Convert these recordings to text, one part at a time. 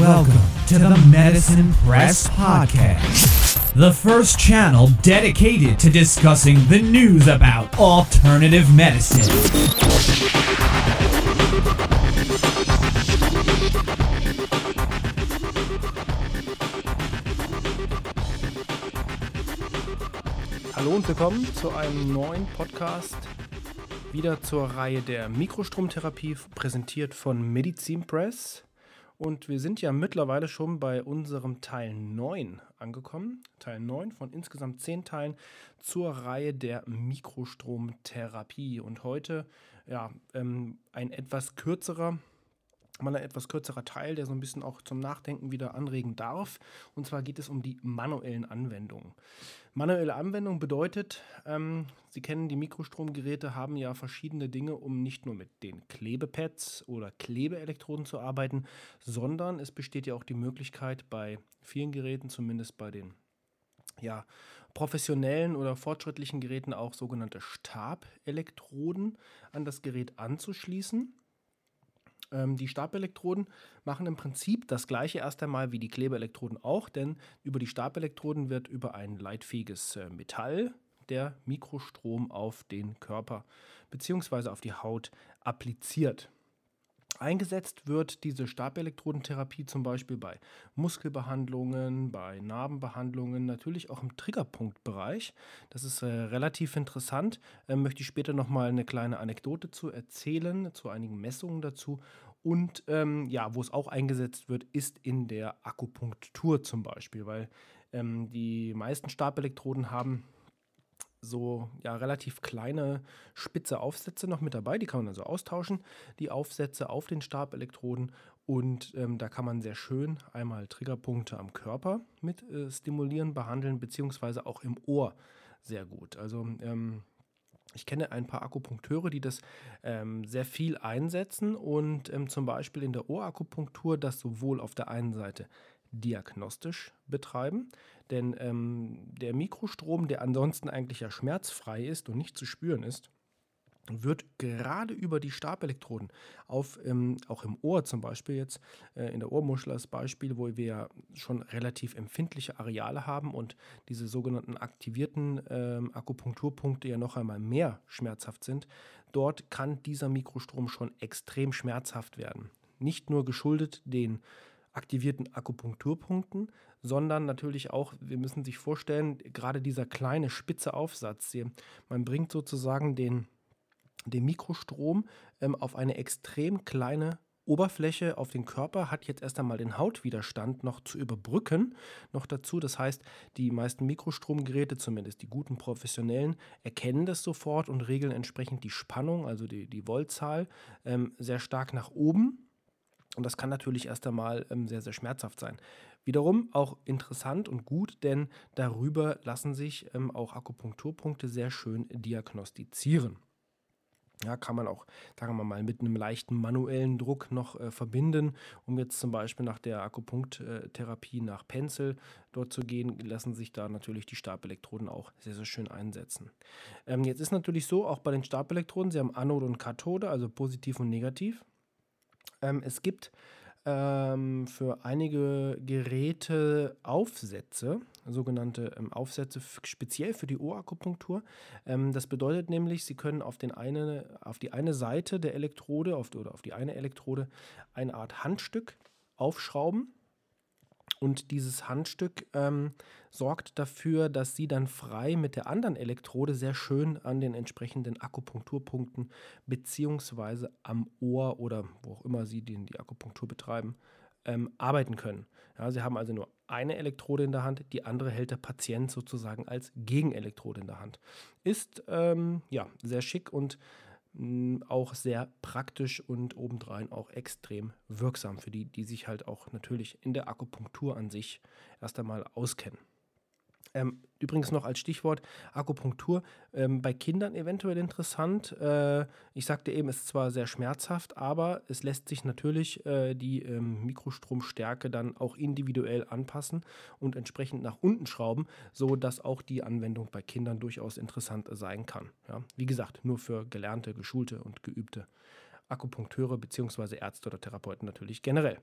Welcome to the Medicine Press Podcast, the first channel dedicated to discussing the news about alternative medicine. Hallo und willkommen zu einem neuen Podcast, wieder zur Reihe der Mikrostromtherapie, präsentiert von Medizin Press. Und wir sind ja mittlerweile schon bei unserem Teil 9 angekommen. Teil 9 von insgesamt 10 Teilen zur Reihe der Mikrostromtherapie. Und heute ja, ähm, ein etwas kürzerer mal ein etwas kürzerer Teil, der so ein bisschen auch zum Nachdenken wieder anregen darf. Und zwar geht es um die manuellen Anwendungen. Manuelle Anwendung bedeutet, ähm, Sie kennen die Mikrostromgeräte, haben ja verschiedene Dinge, um nicht nur mit den Klebepads oder Klebeelektroden zu arbeiten, sondern es besteht ja auch die Möglichkeit bei vielen Geräten, zumindest bei den ja, professionellen oder fortschrittlichen Geräten auch sogenannte Stabelektroden an das Gerät anzuschließen. Ähm, die Stabelektroden machen im Prinzip das gleiche erst einmal wie die Klebeelektroden auch, denn über die Stabelektroden wird über ein leitfähiges äh, Metall der Mikrostrom auf den Körper bzw. auf die Haut appliziert. Eingesetzt wird diese Stabelektrodentherapie zum Beispiel bei Muskelbehandlungen, bei Narbenbehandlungen, natürlich auch im Triggerpunktbereich. Das ist äh, relativ interessant. Äh, möchte ich später nochmal eine kleine Anekdote zu erzählen, zu einigen Messungen dazu. Und ähm, ja, wo es auch eingesetzt wird, ist in der Akupunktur zum Beispiel, weil ähm, die meisten Stabelektroden haben so ja, relativ kleine spitze Aufsätze noch mit dabei. Die kann man also austauschen, die Aufsätze auf den Stabelektroden. Und ähm, da kann man sehr schön einmal Triggerpunkte am Körper mit äh, stimulieren, behandeln, beziehungsweise auch im Ohr sehr gut. Also ähm, ich kenne ein paar Akupunkteure, die das ähm, sehr viel einsetzen und ähm, zum Beispiel in der Ohrakupunktur das sowohl auf der einen Seite diagnostisch betreiben. Denn ähm, der Mikrostrom, der ansonsten eigentlich ja schmerzfrei ist und nicht zu spüren ist, wird gerade über die Stabelektroden auf, ähm, auch im Ohr zum Beispiel jetzt, äh, in der Ohrmuschel als Beispiel, wo wir ja schon relativ empfindliche Areale haben und diese sogenannten aktivierten ähm, Akupunkturpunkte ja noch einmal mehr schmerzhaft sind, dort kann dieser Mikrostrom schon extrem schmerzhaft werden. Nicht nur geschuldet den aktivierten Akupunkturpunkten, sondern natürlich auch, wir müssen sich vorstellen, gerade dieser kleine spitze Aufsatz hier, man bringt sozusagen den, den Mikrostrom ähm, auf eine extrem kleine Oberfläche auf den Körper hat jetzt erst einmal den Hautwiderstand noch zu überbrücken. Noch dazu, das heißt, die meisten Mikrostromgeräte, zumindest die guten professionellen, erkennen das sofort und regeln entsprechend die Spannung, also die, die Voltzahl, ähm, sehr stark nach oben und das kann natürlich erst einmal ähm, sehr, sehr schmerzhaft sein. Wiederum auch interessant und gut, denn darüber lassen sich ähm, auch Akupunkturpunkte sehr schön diagnostizieren. Ja, kann man auch, sagen wir mal, mit einem leichten manuellen Druck noch äh, verbinden, um jetzt zum Beispiel nach der Akupunkttherapie nach Pencil dort zu gehen, lassen sich da natürlich die Stabelektroden auch sehr, sehr schön einsetzen. Ähm, jetzt ist natürlich so, auch bei den Stabelektroden, sie haben Anode und Kathode, also positiv und negativ. Ähm, es gibt ähm, für einige Geräte Aufsätze, sogenannte ähm, Aufsätze speziell für die Ohrakupunktur. Ähm, das bedeutet nämlich, Sie können auf, den eine, auf die eine Seite der Elektrode auf, oder auf die eine Elektrode eine Art Handstück aufschrauben und dieses Handstück ähm, sorgt dafür, dass sie dann frei mit der anderen Elektrode sehr schön an den entsprechenden Akupunkturpunkten beziehungsweise am Ohr oder wo auch immer sie den, die Akupunktur betreiben, ähm, arbeiten können. Ja, sie haben also nur eine Elektrode in der Hand, die andere hält der Patient sozusagen als Gegenelektrode in der Hand. Ist ähm, ja sehr schick und auch sehr praktisch und obendrein auch extrem wirksam für die, die sich halt auch natürlich in der Akupunktur an sich erst einmal auskennen. Ähm, übrigens noch als Stichwort Akupunktur. Ähm, bei Kindern eventuell interessant. Äh, ich sagte eben, es ist zwar sehr schmerzhaft, aber es lässt sich natürlich äh, die ähm, Mikrostromstärke dann auch individuell anpassen und entsprechend nach unten schrauben, sodass auch die Anwendung bei Kindern durchaus interessant sein kann. Ja? Wie gesagt, nur für gelernte, geschulte und geübte Akupunkteure bzw. Ärzte oder Therapeuten natürlich generell.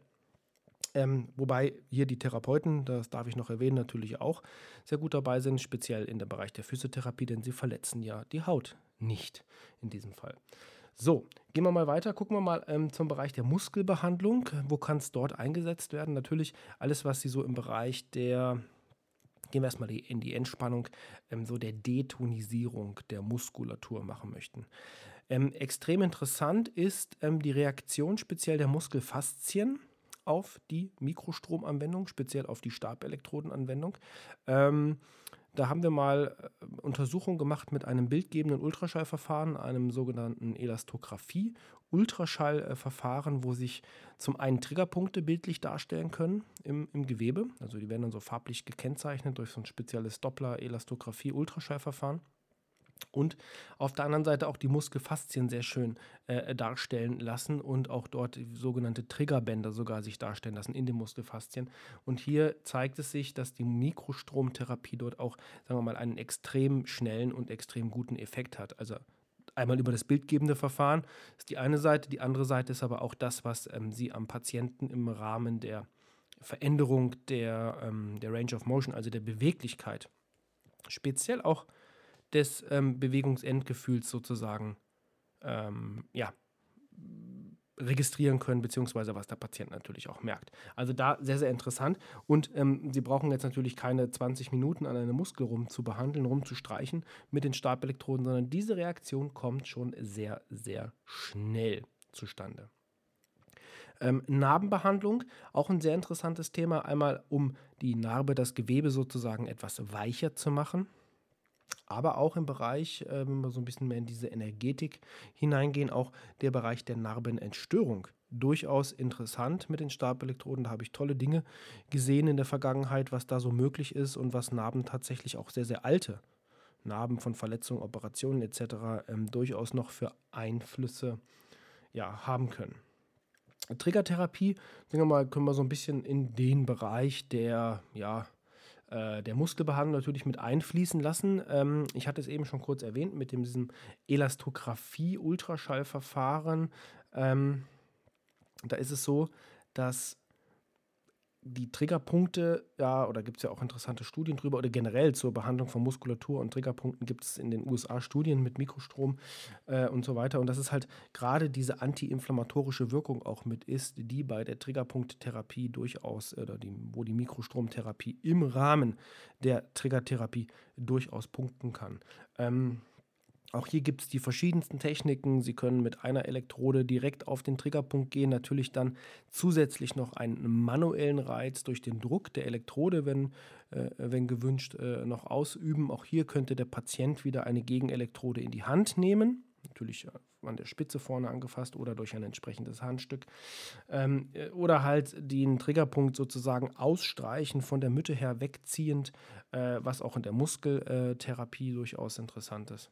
Ähm, wobei hier die Therapeuten, das darf ich noch erwähnen, natürlich auch sehr gut dabei sind, speziell in dem Bereich der Physiotherapie, denn sie verletzen ja die Haut nicht in diesem Fall. So, gehen wir mal weiter. Gucken wir mal ähm, zum Bereich der Muskelbehandlung. Wo kann es dort eingesetzt werden? Natürlich alles, was Sie so im Bereich der, gehen wir erstmal in die Entspannung, ähm, so der Detonisierung der Muskulatur machen möchten. Ähm, extrem interessant ist ähm, die Reaktion speziell der Muskelfaszien auf die Mikrostromanwendung, speziell auf die Stabelektrodenanwendung. Ähm, da haben wir mal äh, Untersuchungen gemacht mit einem bildgebenden Ultraschallverfahren, einem sogenannten Elastographie. Ultraschallverfahren, wo sich zum einen Triggerpunkte bildlich darstellen können im, im Gewebe. Also die werden dann so farblich gekennzeichnet durch so ein spezielles Doppler-Elastographie-Ultraschallverfahren und auf der anderen Seite auch die Muskelfaszien sehr schön äh, darstellen lassen und auch dort sogenannte Triggerbänder sogar sich darstellen lassen in den Muskelfaszien. Und hier zeigt es sich, dass die Mikrostromtherapie dort auch, sagen wir mal, einen extrem schnellen und extrem guten Effekt hat. Also einmal über das bildgebende Verfahren ist die eine Seite, die andere Seite ist aber auch das, was ähm, Sie am Patienten im Rahmen der Veränderung der, ähm, der Range of Motion, also der Beweglichkeit, speziell auch des ähm, Bewegungsendgefühls sozusagen ähm, ja, registrieren können, beziehungsweise was der Patient natürlich auch merkt. Also da sehr, sehr interessant. Und ähm, Sie brauchen jetzt natürlich keine 20 Minuten an einem Muskel rum zu behandeln, rumzustreichen mit den Stabelektroden, sondern diese Reaktion kommt schon sehr, sehr schnell zustande. Ähm, Narbenbehandlung, auch ein sehr interessantes Thema. Einmal, um die Narbe, das Gewebe sozusagen etwas weicher zu machen aber auch im Bereich, äh, wenn wir so ein bisschen mehr in diese Energetik hineingehen, auch der Bereich der Narbenentstörung. Durchaus interessant mit den Stabelektroden. Da habe ich tolle Dinge gesehen in der Vergangenheit, was da so möglich ist und was Narben tatsächlich auch sehr, sehr alte Narben von Verletzungen, Operationen etc. Ähm, durchaus noch für Einflüsse ja, haben können. Triggertherapie, sagen wir mal, können wir so ein bisschen in den Bereich der, ja, äh, der Muskelbehandlung natürlich mit einfließen lassen. Ähm, ich hatte es eben schon kurz erwähnt mit dem, diesem Elastographie-Ultraschallverfahren. Ähm, da ist es so, dass die Triggerpunkte, ja, oder gibt es ja auch interessante Studien drüber, oder generell zur Behandlung von Muskulatur und Triggerpunkten gibt es in den USA Studien mit Mikrostrom äh, und so weiter. Und das ist halt gerade diese antiinflammatorische Wirkung auch mit ist, die bei der Triggerpunkttherapie durchaus, oder die, wo die Mikrostromtherapie im Rahmen der Triggertherapie durchaus punkten kann. Ähm, auch hier gibt es die verschiedensten Techniken. Sie können mit einer Elektrode direkt auf den Triggerpunkt gehen, natürlich dann zusätzlich noch einen manuellen Reiz durch den Druck der Elektrode, wenn, äh, wenn gewünscht, äh, noch ausüben. Auch hier könnte der Patient wieder eine Gegenelektrode in die Hand nehmen. Natürlich äh, an der Spitze vorne angefasst oder durch ein entsprechendes Handstück. Ähm, äh, oder halt den Triggerpunkt sozusagen ausstreichen, von der Mitte her wegziehend, äh, was auch in der Muskeltherapie durchaus interessant ist.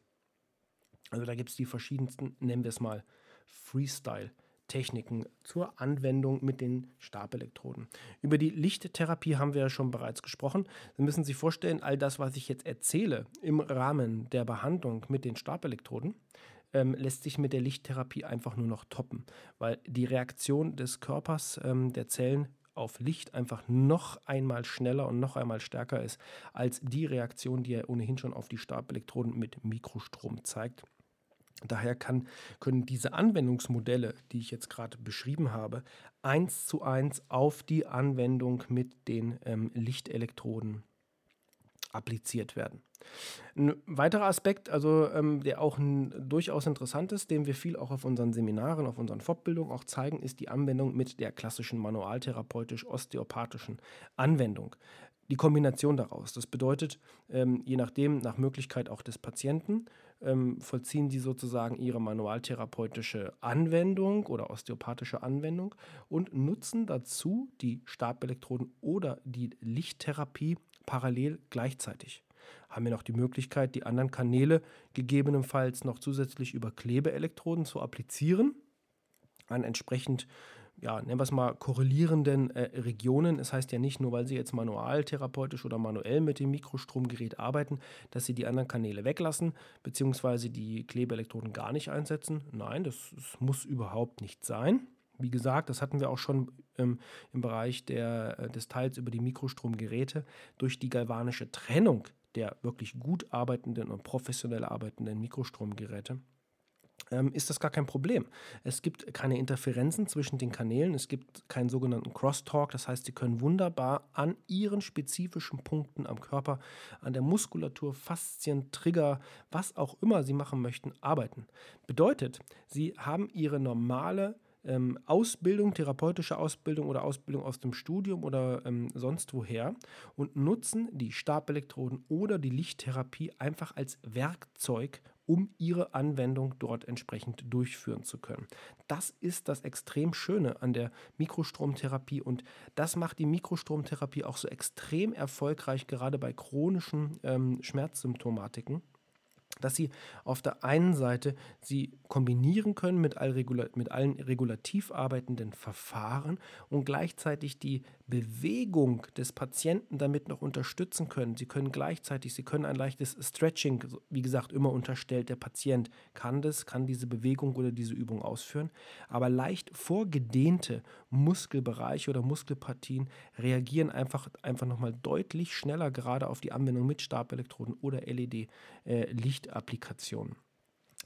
Also da gibt es die verschiedensten, nennen wir es mal, Freestyle-Techniken zur Anwendung mit den Stabelektroden. Über die Lichttherapie haben wir ja schon bereits gesprochen. Sie müssen sich vorstellen, all das, was ich jetzt erzähle im Rahmen der Behandlung mit den Stabelektroden, ähm, lässt sich mit der Lichttherapie einfach nur noch toppen, weil die Reaktion des Körpers, ähm, der Zellen auf Licht einfach noch einmal schneller und noch einmal stärker ist als die Reaktion, die er ohnehin schon auf die Stabelektroden mit Mikrostrom zeigt. Daher kann, können diese Anwendungsmodelle, die ich jetzt gerade beschrieben habe, eins zu eins auf die Anwendung mit den ähm, Lichtelektroden appliziert werden. Ein weiterer Aspekt, also ähm, der auch ein, durchaus interessant ist, den wir viel auch auf unseren Seminaren, auf unseren Fortbildungen auch zeigen, ist die Anwendung mit der klassischen manualtherapeutisch-osteopathischen Anwendung die Kombination daraus. Das bedeutet, ähm, je nachdem, nach Möglichkeit auch des Patienten, ähm, vollziehen sie sozusagen ihre manualtherapeutische Anwendung oder osteopathische Anwendung und nutzen dazu die Stabelektroden oder die Lichttherapie parallel gleichzeitig. Haben wir noch die Möglichkeit, die anderen Kanäle gegebenenfalls noch zusätzlich über Klebeelektroden zu applizieren, an entsprechend ja, nennen wir es mal, korrelierenden äh, Regionen. Es das heißt ja nicht nur, weil Sie jetzt manualtherapeutisch oder manuell mit dem Mikrostromgerät arbeiten, dass Sie die anderen Kanäle weglassen, beziehungsweise die Klebeelektroden gar nicht einsetzen. Nein, das, das muss überhaupt nicht sein. Wie gesagt, das hatten wir auch schon ähm, im Bereich der, äh, des Teils über die Mikrostromgeräte. Durch die galvanische Trennung der wirklich gut arbeitenden und professionell arbeitenden Mikrostromgeräte ist das gar kein Problem. Es gibt keine Interferenzen zwischen den Kanälen, es gibt keinen sogenannten Crosstalk, das heißt, Sie können wunderbar an Ihren spezifischen Punkten am Körper, an der Muskulatur, Faszien, Trigger, was auch immer Sie machen möchten, arbeiten. Bedeutet, Sie haben Ihre normale ähm, Ausbildung, therapeutische Ausbildung oder Ausbildung aus dem Studium oder ähm, sonst woher und nutzen die Stabelektroden oder die Lichttherapie einfach als Werkzeug, um ihre Anwendung dort entsprechend durchführen zu können. Das ist das extrem Schöne an der Mikrostromtherapie und das macht die Mikrostromtherapie auch so extrem erfolgreich, gerade bei chronischen ähm, Schmerzsymptomatiken dass sie auf der einen Seite sie kombinieren können mit, all regula mit allen regulativ arbeitenden Verfahren und gleichzeitig die Bewegung des Patienten damit noch unterstützen können. Sie können gleichzeitig, sie können ein leichtes Stretching, wie gesagt, immer unterstellt, der Patient kann das, kann diese Bewegung oder diese Übung ausführen, aber leicht vorgedehnte Muskelbereiche oder Muskelpartien reagieren einfach, einfach nochmal deutlich schneller gerade auf die Anwendung mit Stabelektroden oder LED-Licht. Äh, Applikationen.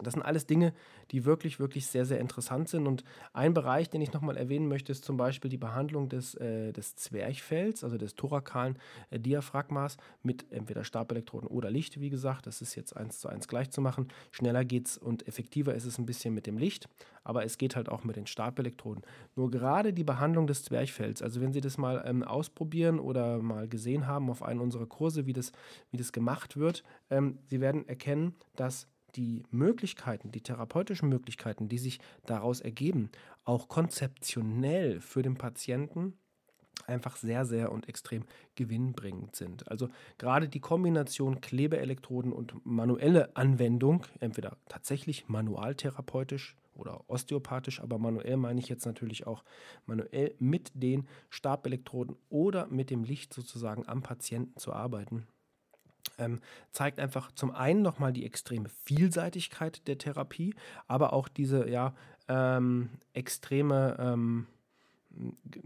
Das sind alles Dinge, die wirklich, wirklich sehr, sehr interessant sind. Und ein Bereich, den ich nochmal erwähnen möchte, ist zum Beispiel die Behandlung des, äh, des Zwerchfells, also des thorakalen äh, Diaphragmas mit entweder Stabelektroden oder Licht, wie gesagt. Das ist jetzt eins zu eins gleich zu machen. Schneller geht es und effektiver ist es ein bisschen mit dem Licht, aber es geht halt auch mit den Stabelektroden. Nur gerade die Behandlung des Zwerchfells, also wenn Sie das mal ähm, ausprobieren oder mal gesehen haben auf einem unserer Kurse, wie das, wie das gemacht wird, ähm, Sie werden erkennen, dass die Möglichkeiten, die therapeutischen Möglichkeiten, die sich daraus ergeben, auch konzeptionell für den Patienten einfach sehr, sehr und extrem gewinnbringend sind. Also gerade die Kombination Klebeelektroden und manuelle Anwendung, entweder tatsächlich manualtherapeutisch oder osteopathisch, aber manuell meine ich jetzt natürlich auch manuell mit den Stabelektroden oder mit dem Licht sozusagen am Patienten zu arbeiten, ähm, zeigt einfach zum einen nochmal die extreme Vielseitigkeit der Therapie, aber auch diese ja, ähm, extreme, ähm,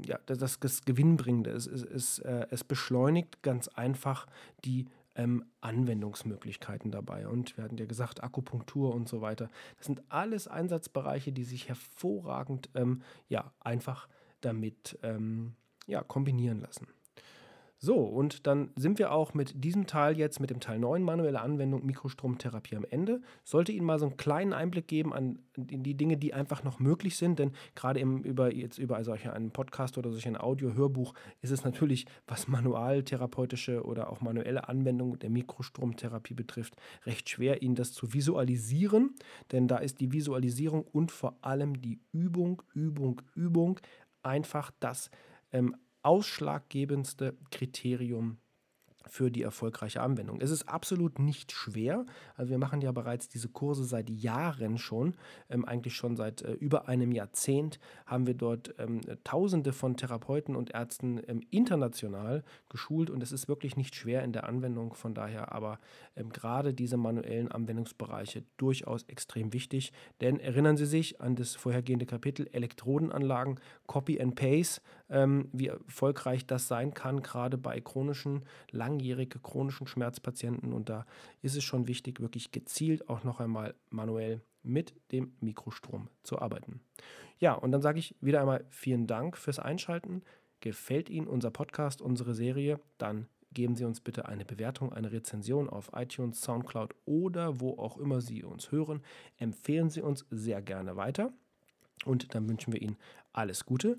ja, das, das Gewinnbringende. Es, es, es, äh, es beschleunigt ganz einfach die ähm, Anwendungsmöglichkeiten dabei. Und wir hatten ja gesagt, Akupunktur und so weiter. Das sind alles Einsatzbereiche, die sich hervorragend ähm, ja, einfach damit ähm, ja, kombinieren lassen. So, und dann sind wir auch mit diesem Teil jetzt, mit dem Teil 9 manuelle Anwendung Mikrostromtherapie am Ende. Sollte Ihnen mal so einen kleinen Einblick geben an die Dinge, die einfach noch möglich sind, denn gerade im, über, jetzt über solch einen Podcast oder solch ein Audio-Hörbuch ist es natürlich, was manualtherapeutische oder auch manuelle Anwendung der Mikrostromtherapie betrifft, recht schwer, Ihnen das zu visualisieren, denn da ist die Visualisierung und vor allem die Übung, Übung, Übung einfach das ähm, ausschlaggebendste Kriterium für die erfolgreiche Anwendung. Es ist absolut nicht schwer. Also wir machen ja bereits diese Kurse seit Jahren schon, ähm, eigentlich schon seit äh, über einem Jahrzehnt haben wir dort ähm, Tausende von Therapeuten und Ärzten ähm, international geschult und es ist wirklich nicht schwer in der Anwendung. Von daher aber ähm, gerade diese manuellen Anwendungsbereiche durchaus extrem wichtig. Denn erinnern Sie sich an das vorhergehende Kapitel Elektrodenanlagen, Copy and Paste, ähm, wie erfolgreich das sein kann, gerade bei chronischen langen langjährige chronischen Schmerzpatienten und da ist es schon wichtig, wirklich gezielt auch noch einmal manuell mit dem Mikrostrom zu arbeiten. Ja, und dann sage ich wieder einmal vielen Dank fürs Einschalten. Gefällt Ihnen unser Podcast, unsere Serie, dann geben Sie uns bitte eine Bewertung, eine Rezension auf iTunes, SoundCloud oder wo auch immer Sie uns hören. Empfehlen Sie uns sehr gerne weiter. Und dann wünschen wir Ihnen alles Gute